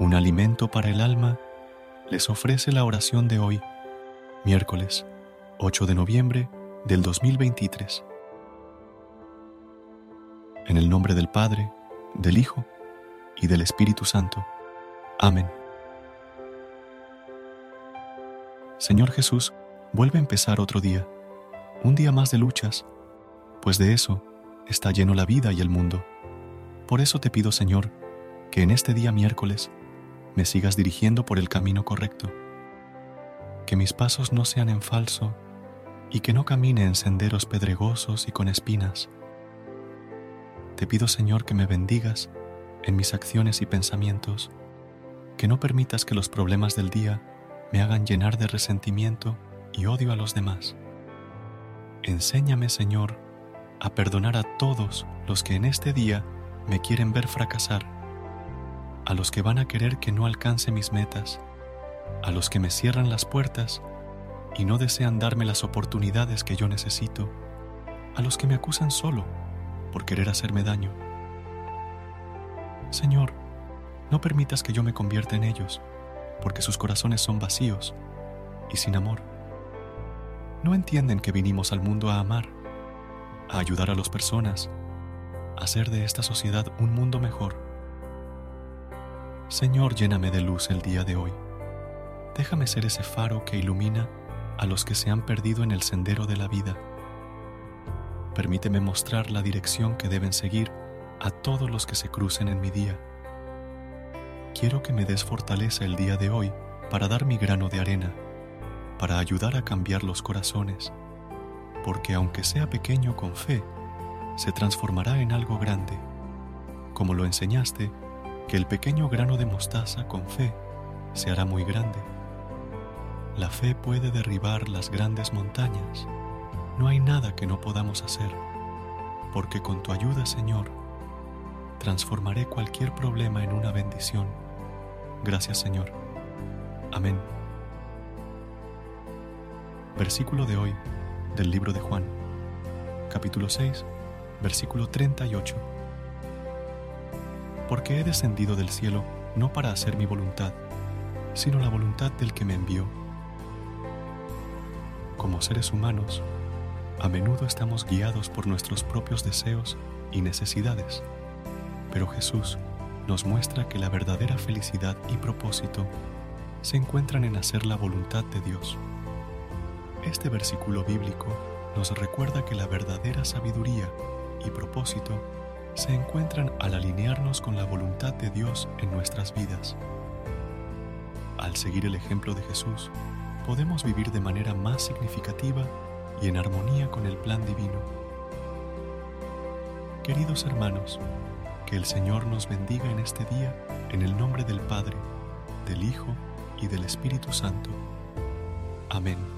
Un alimento para el alma les ofrece la oración de hoy, miércoles 8 de noviembre del 2023. En el nombre del Padre, del Hijo y del Espíritu Santo. Amén. Señor Jesús, vuelve a empezar otro día, un día más de luchas, pues de eso está lleno la vida y el mundo. Por eso te pido, Señor, que en este día miércoles me sigas dirigiendo por el camino correcto, que mis pasos no sean en falso y que no camine en senderos pedregosos y con espinas. Te pido, Señor, que me bendigas en mis acciones y pensamientos, que no permitas que los problemas del día me hagan llenar de resentimiento y odio a los demás. Enséñame, Señor, a perdonar a todos los que en este día me quieren ver fracasar a los que van a querer que no alcance mis metas, a los que me cierran las puertas y no desean darme las oportunidades que yo necesito, a los que me acusan solo por querer hacerme daño. Señor, no permitas que yo me convierta en ellos, porque sus corazones son vacíos y sin amor. No entienden que vinimos al mundo a amar, a ayudar a las personas, a hacer de esta sociedad un mundo mejor Señor, lléname de luz el día de hoy. Déjame ser ese faro que ilumina a los que se han perdido en el sendero de la vida. Permíteme mostrar la dirección que deben seguir a todos los que se crucen en mi día. Quiero que me des fortaleza el día de hoy para dar mi grano de arena, para ayudar a cambiar los corazones, porque aunque sea pequeño con fe, se transformará en algo grande. Como lo enseñaste, que el pequeño grano de mostaza con fe se hará muy grande. La fe puede derribar las grandes montañas. No hay nada que no podamos hacer, porque con tu ayuda, Señor, transformaré cualquier problema en una bendición. Gracias, Señor. Amén. Versículo de hoy del libro de Juan, capítulo 6, versículo 38 porque he descendido del cielo no para hacer mi voluntad, sino la voluntad del que me envió. Como seres humanos, a menudo estamos guiados por nuestros propios deseos y necesidades, pero Jesús nos muestra que la verdadera felicidad y propósito se encuentran en hacer la voluntad de Dios. Este versículo bíblico nos recuerda que la verdadera sabiduría y propósito se encuentran al alinearnos con la voluntad de Dios en nuestras vidas. Al seguir el ejemplo de Jesús, podemos vivir de manera más significativa y en armonía con el plan divino. Queridos hermanos, que el Señor nos bendiga en este día en el nombre del Padre, del Hijo y del Espíritu Santo. Amén.